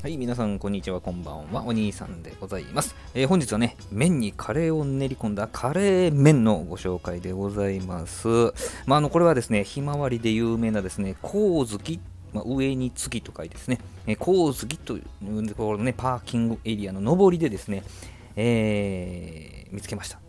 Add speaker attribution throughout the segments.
Speaker 1: はい、皆さん、こんにちは、こんばんは。お兄さんでございます。えー、本日はね、麺にカレーを練り込んだカレー麺のご紹介でございます。まあ、あの、これはですね、ひまわりで有名なですね、光月まあ、上に月と書いてですね、えー、光月というところのね、パーキングエリアの上りでですね、えー、見つけました。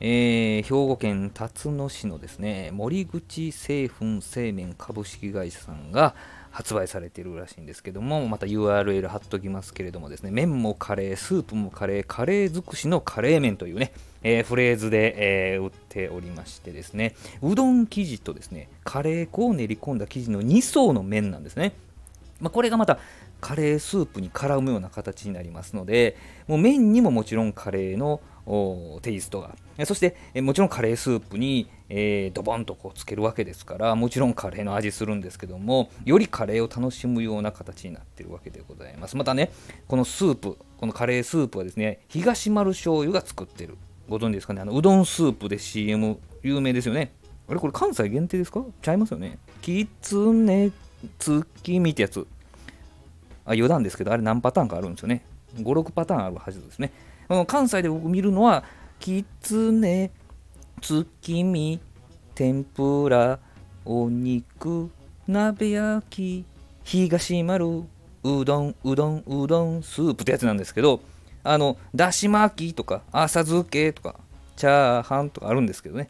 Speaker 1: えー、兵庫県辰野市のですね森口製粉製麺株式会社さんが発売されているらしいんですけどもまた URL 貼っときますけれどもですね麺もカレースープもカレーカレー尽くしのカレー麺というね、えー、フレーズで、えー、売っておりましてですねうどん生地とですねカレー粉を練り込んだ生地の2層の麺なんですね。まあ、これがまたカレースープに絡むような形になりますのでもう麺にももちろんカレーのテイストが。そしてもちろんカレースープに、えー、ドボンとこうつけるわけですからもちろんカレーの味するんですけどもよりカレーを楽しむような形になっているわけでございます。またねこのスープこのカレースープはですね東丸醤油が作ってる。ご存知ですかね？あのうどんスープで CM 有名ですよね。あれこれ関西限定ですか？ちゃいますよね。きつね月見ってやつ。あ余談ですけどあれ何パターンかあるんですよね。56パターンあるはずですね。関西で僕見るのはきつね月見天ぷらお肉鍋焼き東丸うどんうどんうどんスープってやつなんですけどあのだし巻きとか浅漬けとかチャーハンとかあるんですけどね。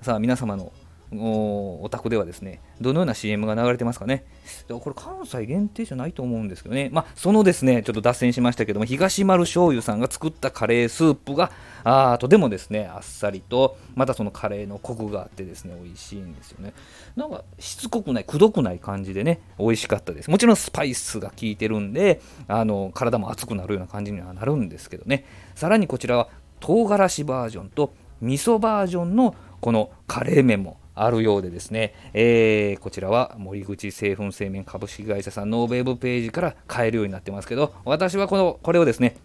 Speaker 1: さあ皆様のお宅ではですね、どのような CM が流れてますかね。これ関西限定じゃないと思うんですけどね。まあ、そのですね、ちょっと脱線しましたけども、東丸醤油さんが作ったカレースープが、あとてもですね、あっさりと、またそのカレーのコクがあってですね、美味しいんですよね。なんか、しつこくない、くどくない感じでね、美味しかったです。もちろんスパイスが効いてるんで、あの、体も熱くなるような感じにはなるんですけどね。さらにこちらは、唐辛子バージョンと味噌バージョンのこのカレー麺もあるようでですね、えー、こちらは森口製粉製麺株式会社さんのウェブページから買えるようになってますけど、私はこのこれをですね、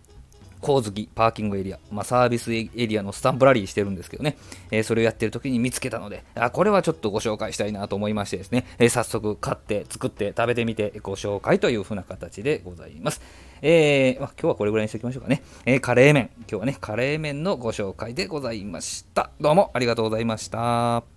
Speaker 1: 光月パーキングエリア、まあ、サービスエリアのスタンプラリーしてるんですけどね、えー、それをやってる時に見つけたのであ、これはちょっとご紹介したいなと思いましてですね、えー、早速買って作って食べてみてご紹介という風な形でございます。えー、まあ、今日はこれぐらいにしておきましょうかね、えカレー麺、今日はね、カレー麺のご紹介でございました。どうもありがとうございました。